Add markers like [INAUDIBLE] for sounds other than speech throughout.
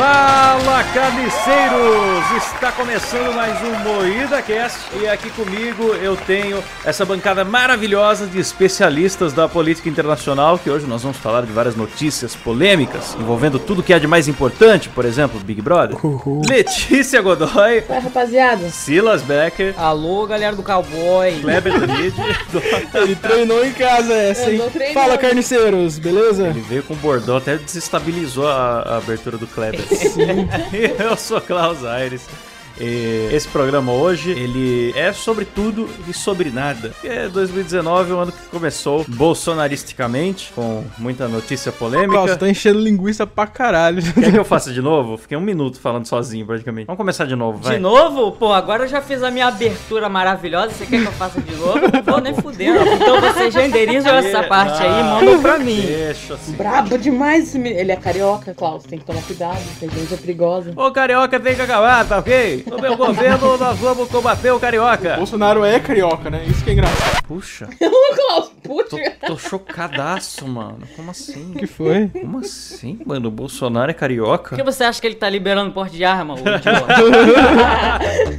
Fala, carniceiros! Está começando mais um Moída Cast e aqui comigo eu tenho essa bancada maravilhosa de especialistas da política internacional que hoje nós vamos falar de várias notícias polêmicas envolvendo tudo que é de mais importante, por exemplo, Big Brother. Letícia Godoy, Oi, rapaziada. Silas Becker, Alô, galera do cowboy. Kleber [LAUGHS] Tanid. Ele treinou em casa essa, hein? Andou treinando. Fala, carniceiros, beleza? Ele veio com bordão, até desestabilizou a, a abertura do Kleber. [LAUGHS] Eu sou Klaus Aires. E esse programa hoje, ele é sobre tudo e sobre nada. E é 2019, o ano que começou bolsonaristicamente, com muita notícia polêmica. Nossa, tá enchendo linguiça pra caralho. Quer que eu faça de novo? Fiquei um minuto falando sozinho, praticamente. Vamos começar de novo, vai. De novo? Pô, agora eu já fiz a minha abertura maravilhosa. Você quer que eu faça de novo? [LAUGHS] Não vou nem fudendo. Então vocês renderizam essa parte aí e mandam pra mim. Deixa assim. Brabo demais esse menino. Ele é carioca, Klaus. Tem que tomar cuidado. Essa gente é perigosa. O carioca tem que acabar, tá ok? No meu governo, nós vamos combater o carioca. Bolsonaro é carioca, né? Isso que é engraçado. Puxa, Ô, Klaus, tô, puxa. tô chocadaço, mano. Como assim? O que foi? Como assim, mano? O Bolsonaro é carioca? Por que você acha que ele tá liberando porte de arma, ô? [LAUGHS]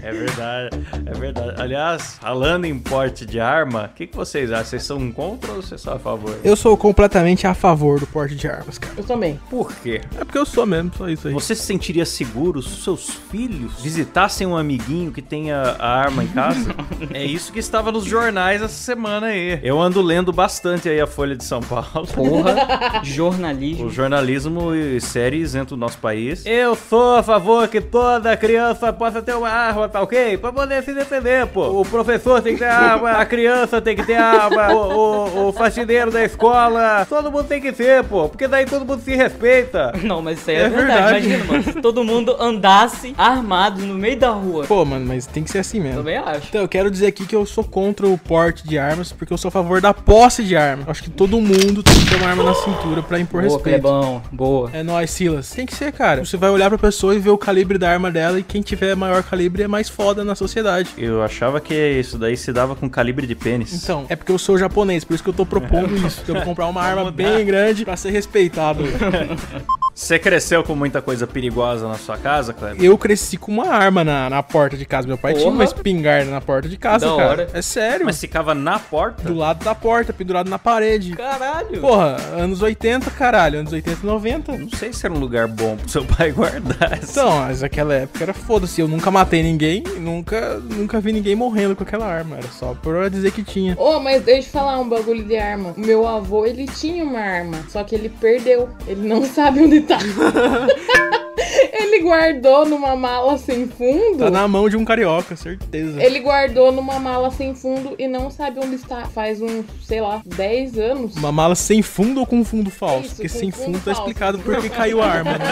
É verdade, é verdade. Aliás, falando em porte de arma, o que, que vocês acham? Vocês são contra ou vocês são a favor? Eu sou completamente a favor do porte de armas, cara. Eu também. Por quê? É porque eu sou mesmo, só isso aí. Você se sentiria seguro se seus filhos visitassem um amiguinho que tenha a arma em casa? [LAUGHS] é isso que estava nos jornais essa semana aí. Eu ando lendo bastante aí a Folha de São Paulo. Porra, [LAUGHS] jornalismo. O jornalismo e série isento do nosso país. Eu sou a favor que toda criança possa ter uma arma, tá ok? Pra poder se defender, pô. O professor tem que ter arma, a criança tem que ter arma, o, o, o faxineiro da escola. Todo mundo tem que ter, pô. Porque daí todo mundo se respeita. Não, mas isso aí é, É verdade. verdade. Imagina, mano, se todo mundo andasse armado no meio da rua. Pô, mano, mas tem que ser assim mesmo. Também acho. Então, eu quero dizer aqui que eu sou contra o porte de armas, porque eu sou a favor da posse de arma. Acho que todo mundo tem que ter uma arma na cintura pra impor Boa, respeito. Clebão. Boa. É nóis, Silas. Tem que ser, cara. Você vai olhar pra pessoa e ver o calibre da arma dela e quem tiver maior calibre é mais foda na sociedade. Eu achava que isso daí se dava com calibre de pênis. Então, é porque eu sou japonês, por isso que eu tô propondo [LAUGHS] isso. que Eu vou comprar uma arma bem grande pra ser respeitado. [LAUGHS] Você cresceu com muita coisa perigosa na sua casa, Kleber? Eu cresci com uma arma na, na porta de casa. Meu pai tinha Porra. uma espingarda na porta de casa, Da cara. hora. É sério. Mas ficava na porta? Do lado da porta, pendurado na parede. Caralho. Porra, anos 80, caralho. Anos 80 e 90. Não sei se era um lugar bom pro seu [LAUGHS] pai guardar. Então, mas aquela época era foda-se. Eu nunca matei ninguém, nunca, nunca vi ninguém morrendo com aquela arma. Era só pra dizer que tinha. Ô, mas deixa eu falar um bagulho de arma. Meu avô, ele tinha uma arma, só que ele perdeu. Ele não [LAUGHS] sabe onde tá. [LAUGHS] ele guardou numa mala sem fundo. Tá na mão de um carioca, certeza. Ele guardou numa mala sem fundo e não sabe onde está. Faz uns, sei lá, 10 anos. Uma mala sem fundo ou com fundo falso? Isso, Porque sem fundo fundo tá falso. explicado por que caiu a arma, né?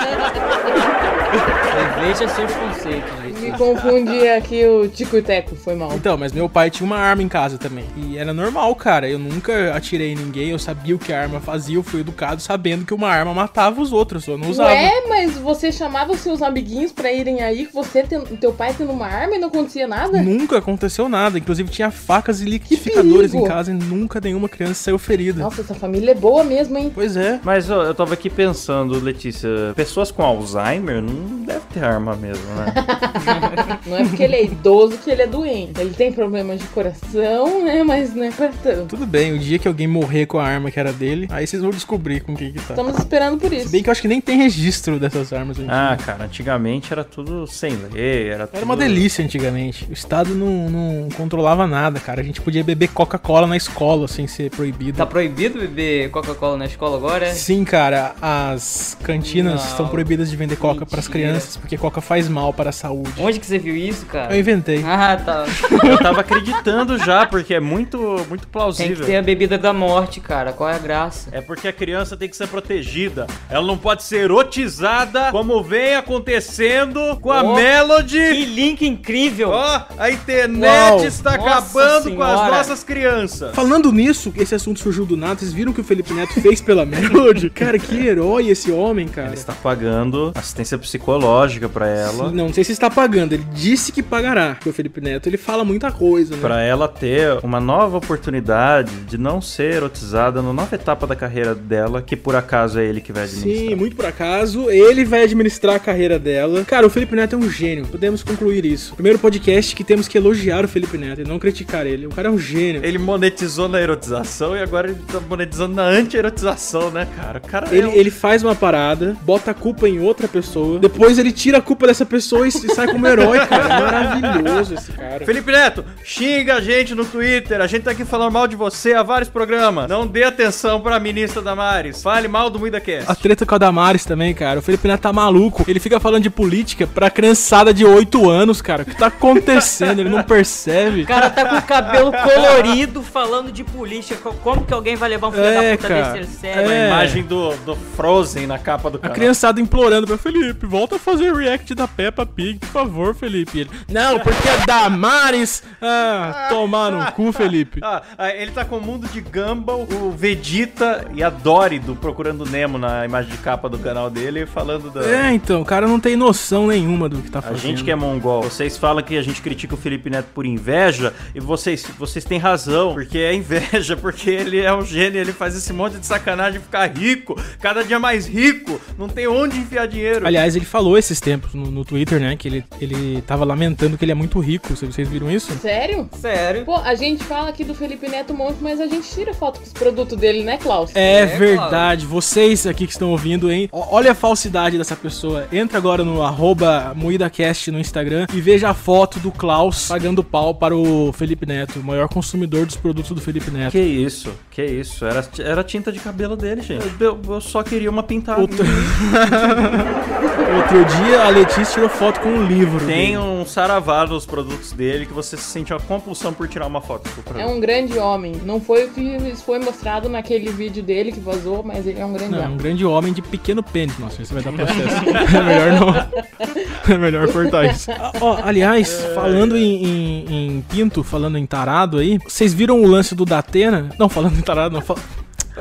Veja seus conceitos, Me Letícia. confundi aqui o Tico e Teco, foi mal. Então, mas meu pai tinha uma arma em casa também. E era normal, cara. Eu nunca atirei em ninguém, eu sabia o que a arma fazia, eu fui educado sabendo que uma arma matava os outros, eu não usava. Ué, mas você chamava seus amiguinhos pra irem aí, você tendo, teu pai tendo uma arma e não acontecia nada? Nunca aconteceu nada. Inclusive tinha facas e liquidificadores em casa e nunca nenhuma criança saiu ferida. Nossa, essa família é boa mesmo, hein? Pois é. Mas ó, eu tava aqui pensando, Letícia, pessoas com Alzheimer não devem ter arma mesmo, né? [LAUGHS] Não é porque ele é idoso que ele é doente. Ele tem problemas de coração, né? Mas não é pra tanto. Tudo bem, o dia que alguém morrer com a arma que era dele, aí vocês vão descobrir com quem que tá. Estamos esperando por Se isso. bem que eu acho que nem tem registro dessas armas em ah, dia. cara, antigamente era tudo sem lei, era tudo... Era uma delícia antigamente. O Estado não, não controlava nada, cara. A gente podia beber Coca-Cola na escola sem ser proibido. Tá proibido beber Coca-Cola na escola agora? é? Sim, cara, as cantinas Não. estão proibidas de vender Coca para as crianças porque Coca faz mal para a saúde. Onde que você viu isso, cara? Eu inventei. Ah, tá. Eu tava acreditando já, porque é muito, muito Tem que plausível. ter a bebida da morte, cara. Qual é a graça? É porque a criança tem que ser protegida. Ela não pode ser erotizada como vem acontecendo com a Oh, Melody. Que link incrível! Ó, a internet Uau. está Nossa acabando com as senhora. nossas crianças. Falando nisso, esse assunto surgiu do nada. Vocês viram o que o Felipe Neto fez pela [LAUGHS] Melody? Cara, que herói esse homem, cara. Ele está pagando assistência psicológica pra ela. Sim, não, não sei se está pagando. Ele disse que pagará. Porque o Felipe Neto, ele fala muita coisa, né? Pra ela ter uma nova oportunidade de não ser erotizada na nova etapa da carreira dela, que por acaso é ele que vai administrar. Sim, muito por acaso. Ele vai administrar a carreira dela. Cara, o Felipe Neto é um gênio. Podemos concluir isso. Primeiro podcast que temos que elogiar o Felipe Neto e não criticar ele. O cara é um gênio. Ele monetizou na erotização e agora ele tá monetizando na anti-erotização, né, cara? O cara é Ele, um- ele faz uma parada, bota a culpa em outra pessoa, depois ele tira a culpa dessa pessoa e sai como herói, cara. É Maravilhoso esse cara. Felipe Neto, xinga a gente no Twitter. A gente tá aqui falando mal de você há vários programas. Não dê atenção pra ministra Damares. Fale mal do MuidaCast. A treta com a Damares também, cara. O Felipe Neto tá maluco. Ele fica falando de política pra criançada de 8 anos, cara. O que tá acontecendo? Ele não percebe. O cara tá com o cabelo colorido falando de política. Co- Como que alguém vai levar um filho É, da puta cara. desse sério? A É. imagem do, do Frozen na capa do A canal. criançada implorando pra Felipe, volta a fazer react da Peppa Pig, por favor, Felipe. Ele, não, porque a Damares. Ah, tomar no cu, Felipe. Ah, ah, ele tá com o mundo de Gumball, o Vegeta e a Dory do Procurando Nemo na imagem de capa do canal dele, falando da. É, então, o cara não tem noção nenhuma do que tá A fazendo. gente que é mongol, vocês falam que a gente critica o Felipe Neto por inveja, e vocês, vocês têm razão, porque é inveja, [LAUGHS] porque ele é um gênio, ele faz esse monte de sacanagem ficar rico, cada dia mais rico, não tem onde enfiar dinheiro. Aliás, ele falou esses tempos no, no Twitter, né? Que ele, ele tava lamentando que ele é muito rico. Vocês vocês viram isso? Sério? Sério? Pô, a gente fala aqui do Felipe Neto um monte, mas a gente tira foto com os produtos dele, né, Klaus? É, É, verdade. Vocês aqui que estão ouvindo, hein? Olha a falsidade dessa pessoa. Entra agora no arroba MoídaCast no Instagram e veja a foto do Klaus pagando pau para o Felipe Neto, o maior consumidor dos produtos do Felipe Neto. Que isso, que isso, era, era tinta de cabelo dele, gente. Eu, eu só queria uma pintada. Outro... [LAUGHS] Outro dia a Letícia tirou foto com um livro. Tem dele. um saravá nos produtos dele que você sente uma compulsão por tirar uma foto. É um grande homem. Não foi o que foi mostrado naquele vídeo dele que vazou, mas ele é um grande Não, é um homem. grande homem de pequeno pênis. Nossa, isso vai dar processo. [LAUGHS] é melhor não. É melhor cortar isso. Ah, ó, aliás, falando em, em- em pinto, falando em tarado aí, vocês viram o lance do Datena? Não, falando em tarado, não. Fala...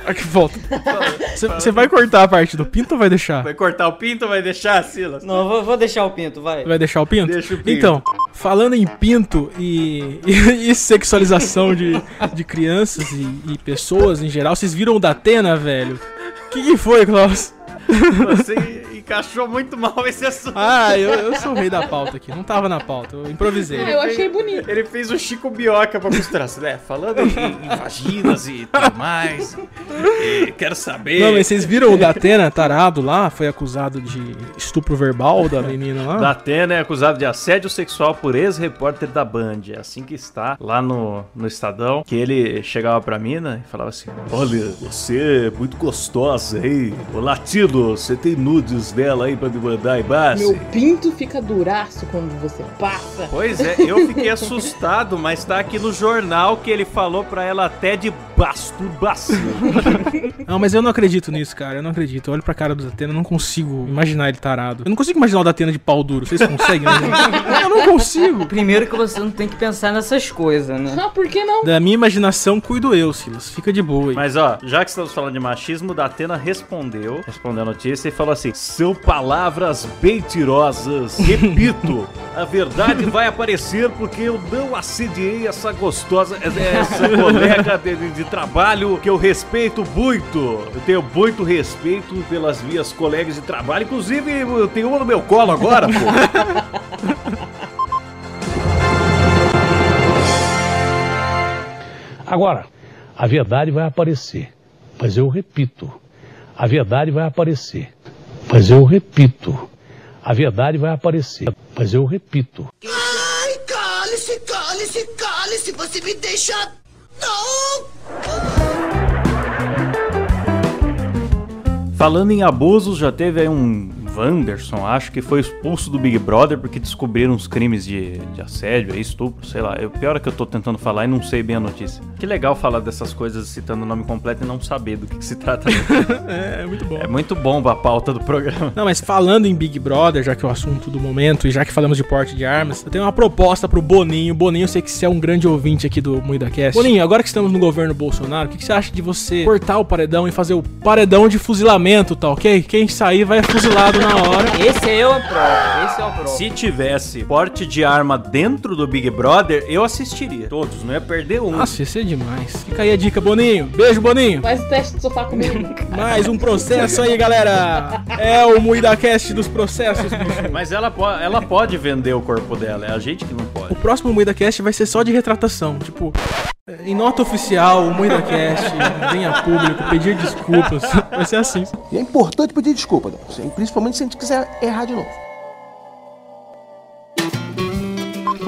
Aqui, volta. Você- vai cortar a parte do pinto ou vai deixar? Vai cortar o pinto ou vai deixar, Silas? Não, vou, vou deixar o pinto, vai. Vai deixar o pinto? Deixa o pinto. Então, falando em pinto e, e, e sexualização de, de crianças e, e pessoas em geral, vocês viram o Datena, velho? O que, que foi, Klaus? Você encaixou muito mal esse assunto. Ah, eu, eu sou o rei da pauta aqui. Não tava na pauta, eu improvisei. Ah, eu achei bonito. Ele fez o Chico Bioca pra costurar, né? Falando em, em vaginas e tudo mais. e quero saber. Não, mas vocês viram o Datena tarado lá? Foi acusado de estupro verbal da menina lá? Datena é acusado de assédio sexual por ex-repórter da Band. É assim que está lá no, no Estadão. Que ele chegava pra mina e falava assim: Olha, você é muito gostosa, hein? Ô latino, você tem nudes dela aí pra me mandar embaixo? Meu pinto fica duraço quando você passa. Pois é, eu fiquei [LAUGHS] assustado, mas tá aqui no jornal que ele falou pra ela até de masturbação. [LAUGHS] Não, mas eu não acredito nisso, cara. Eu não acredito. Eu olho pra cara do Datena, eu não consigo imaginar ele tarado. Eu não consigo imaginar o Datena de pau duro. Vocês conseguem? né? eu não consigo. Primeiro que você não tem que pensar nessas coisas, né? Ah, por que não? Da minha imaginação, cuido eu, Silas. Fica de boa aí. Mas ó, já que estamos falando de machismo, Datena respondeu, respondeu a notícia e falou assim: São palavras mentirosas. Repito, a verdade vai aparecer porque eu não assediei essa gostosa, essa colega de, de trabalho que eu respeito muito. Eu tenho muito respeito pelas minhas colegas de trabalho. Inclusive, eu tenho uma no meu colo agora, pô. [LAUGHS] Agora, a verdade vai aparecer. Mas eu repito, a verdade vai aparecer. Mas eu repito, a verdade vai aparecer. Mas eu repito, Ai, cale-se, cale-se, cale-se, você me deixa. Não! Falando em abusos, já teve aí um Wanderson, acho que foi expulso do Big Brother porque descobriram uns crimes de, de assédio, aí, estupro, sei lá. O pior é que eu tô tentando falar e não sei bem a notícia. Que legal falar dessas coisas citando o nome completo e não saber do que, que se trata. [LAUGHS] É, é muito bom. é muito bom a pauta do programa. Não, mas falando em Big Brother, já que é o assunto do momento, e já que falamos de porte de armas, eu tenho uma proposta pro Boninho. Boninho, eu sei que você é um grande ouvinte aqui do MuidaCast. Boninho, agora que estamos no governo Bolsonaro, o que, que você acha de você cortar o paredão e fazer o paredão de fuzilamento, tá ok? Quem sair vai fuzilado na na hora. Esse eu aprovo, esse eu aprovo. Se tivesse porte de arma dentro do Big Brother, eu assistiria. Todos, não ia perder um. Nossa, isso é demais. Fica aí a dica, Boninho. Beijo, Boninho. Faz o teste de sofá comigo. [LAUGHS] Mais um processo aí, galera. É o MuidaCast dos processos, bicho. Mas ela, po ela pode vender o corpo dela, é a gente que não pode. O próximo MuidaCast vai ser só de retratação. Tipo, em nota oficial, o MuidaCast venha a público pedir desculpas. Vai ser assim. E é importante pedir desculpa, Dom. principalmente se a gente quiser errar de novo.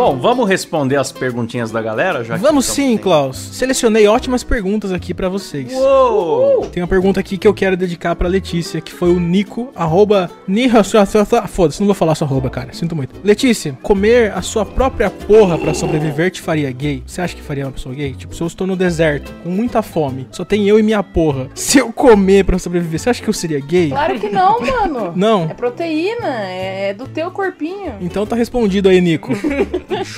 Bom, vamos responder as perguntinhas da galera? Já Vamos sim, Klaus. Selecionei ótimas perguntas aqui pra vocês. Uou! Tem uma pergunta aqui que eu quero dedicar pra Letícia, que foi o Nico, arroba... Foda-se, não vou falar sua arroba, cara. Sinto muito. Letícia, comer a sua própria porra pra sobreviver te faria gay? Você acha que faria uma pessoa gay? Tipo, se eu estou no deserto, com muita fome, só tem eu e minha porra. Se eu comer pra sobreviver, você acha que eu seria gay? Claro que não, mano. Não. É proteína, é do teu corpinho. Então tá respondido aí, Nico.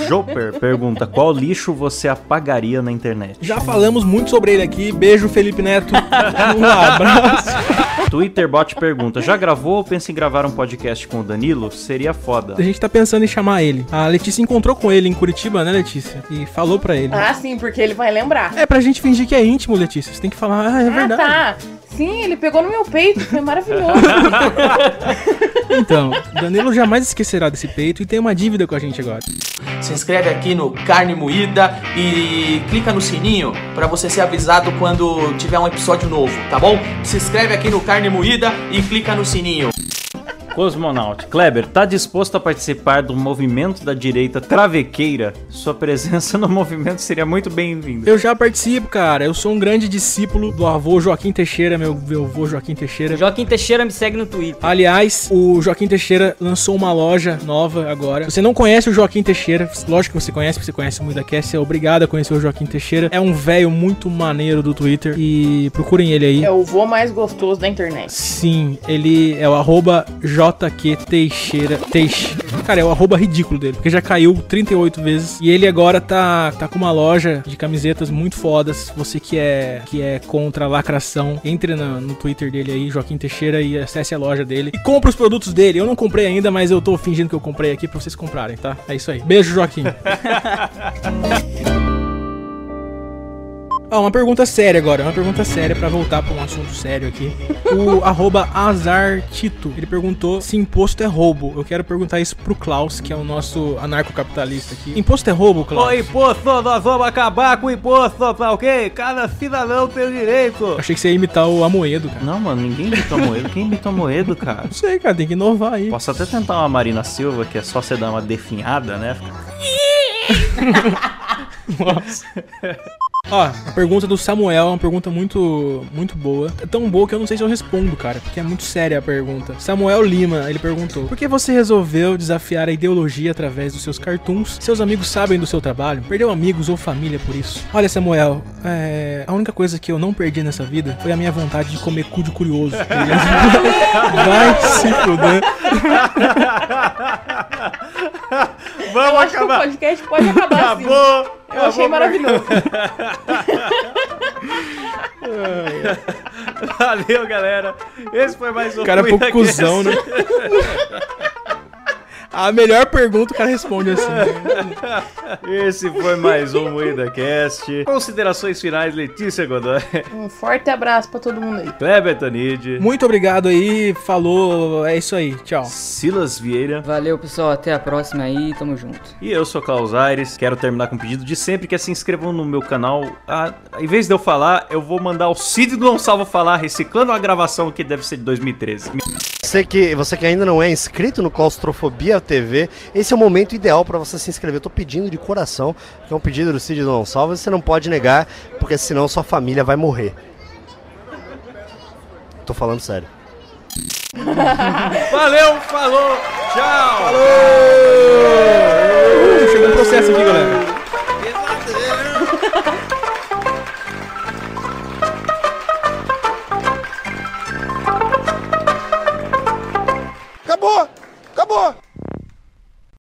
Joper pergunta: qual lixo você apagaria na internet? Já falamos muito sobre ele aqui. Beijo, Felipe Neto. [LAUGHS] Um abraço. Twitterbot pergunta: já gravou ou pensa em gravar um podcast com o Danilo? Seria foda. A gente tá pensando em chamar ele. A Letícia encontrou com ele em Curitiba, né, Letícia? E falou pra ele. Ah, sim, porque ele vai lembrar. É pra gente fingir que é íntimo, Letícia. Você tem que falar, ah, é Ah, verdade. tá. Sim, ele pegou no meu peito, foi maravilhoso. [LAUGHS] Então, Danilo jamais esquecerá desse peito e tem uma dívida com a gente agora. Se inscreve aqui no Carne Moída e clica no sininho para você ser avisado quando tiver um episódio novo, tá bom? Se inscreve aqui no Carne Moída e clica no sininho. Cosmonaut, Kleber, tá disposto a participar do movimento da direita travequeira? Sua presença no movimento seria muito bem-vinda. Eu já participo, cara. Eu sou um grande discípulo do avô Joaquim Teixeira, meu, meu avô Joaquim Teixeira. Joaquim Teixeira me segue no Twitter. Aliás, o Joaquim Teixeira lançou uma loja nova agora. Se você não conhece o Joaquim Teixeira, lógico que você conhece, porque você conhece o MuidaCast, é obrigado a conhecer o Joaquim Teixeira. É um velho muito maneiro do Twitter e procurem ele aí. É o vô mais gostoso da internet. Sim, ele é o arroba JQ Teixeira. Teixe. Cara, é o arroba ridículo dele, porque já caiu 38 vezes. E ele agora tá, tá com uma loja de camisetas muito fodas. Você que é, que é contra a lacração, entre na- no Twitter dele aí, Joaquim Teixeira, e acesse a loja dele. E compra os produtos dele. Eu não comprei ainda, mas eu tô fingindo que eu comprei aqui pra vocês comprarem, tá? É isso aí. Beijo, Joaquim. [LAUGHS] Ó, uma pergunta séria agora, uma pergunta séria pra voltar pra um assunto sério aqui. O [LAUGHS] arroba Azartito, ele perguntou se imposto é roubo. Eu quero perguntar isso pro Klaus, que é o nosso anarcocapitalista aqui. Imposto é roubo, Klaus? Ô, imposto, nós vamos acabar com o imposto, tá ok? Cada cidadão tem o direito. Achei que você ia imitar o Amoedo, cara. Não, mano, ninguém imitou Moedo. Quem imitou Moedo, cara? Não sei, cara, tem que inovar aí. Posso até tentar uma Marina Silva, que é só você dar uma definhada, né? [LAUGHS] [LAUGHS] Nossa. Ó, a pergunta do Samuel é uma pergunta muito, muito boa. É tão boa que eu não sei se eu respondo, cara, porque é muito séria a pergunta. Samuel Lima, ele perguntou: Por que você resolveu desafiar a ideologia através dos seus cartoons? Seus amigos sabem do seu trabalho? Perdeu amigos ou família por isso? Olha, Samuel, é, a única coisa que eu não perdi nessa vida foi a minha vontade de comer cu de curioso. [LAUGHS] Vai se fuder. Eu acho que o podcast pode acabar assim. Eu achei maravilhoso. [LAUGHS] Valeu, galera. Esse foi mais um O cara é pouco cuzão, né? [LAUGHS] A melhor pergunta o cara responde assim. [LAUGHS] Esse foi mais um MuidaCast. Considerações finais, Letícia Godoy, Um forte abraço pra todo mundo aí. Kleber Tanid, Muito obrigado aí, falou, é isso aí, tchau. Silas Vieira Valeu, pessoal. Até a próxima aí. Tamo junto. e eu sou Klaus Aires. Quero terminar com um pedido de sempre que é se inscrevam no meu canal. Ah, em vez de eu falar, eu vou mandar o Cid do Gonçalvo falar, reciclando a gravação que deve ser de 2013. Você que, você que ainda não é inscrito no Claustrofobia TV, esse é o momento ideal para você se inscrever. Eu tô pedindo de coração, que é um pedido do Cid Gonçalves, você não pode negar, porque senão sua família vai morrer. Tô falando sério. [LAUGHS] Valeu, falou, tchau! Chegou um processo aqui, galera.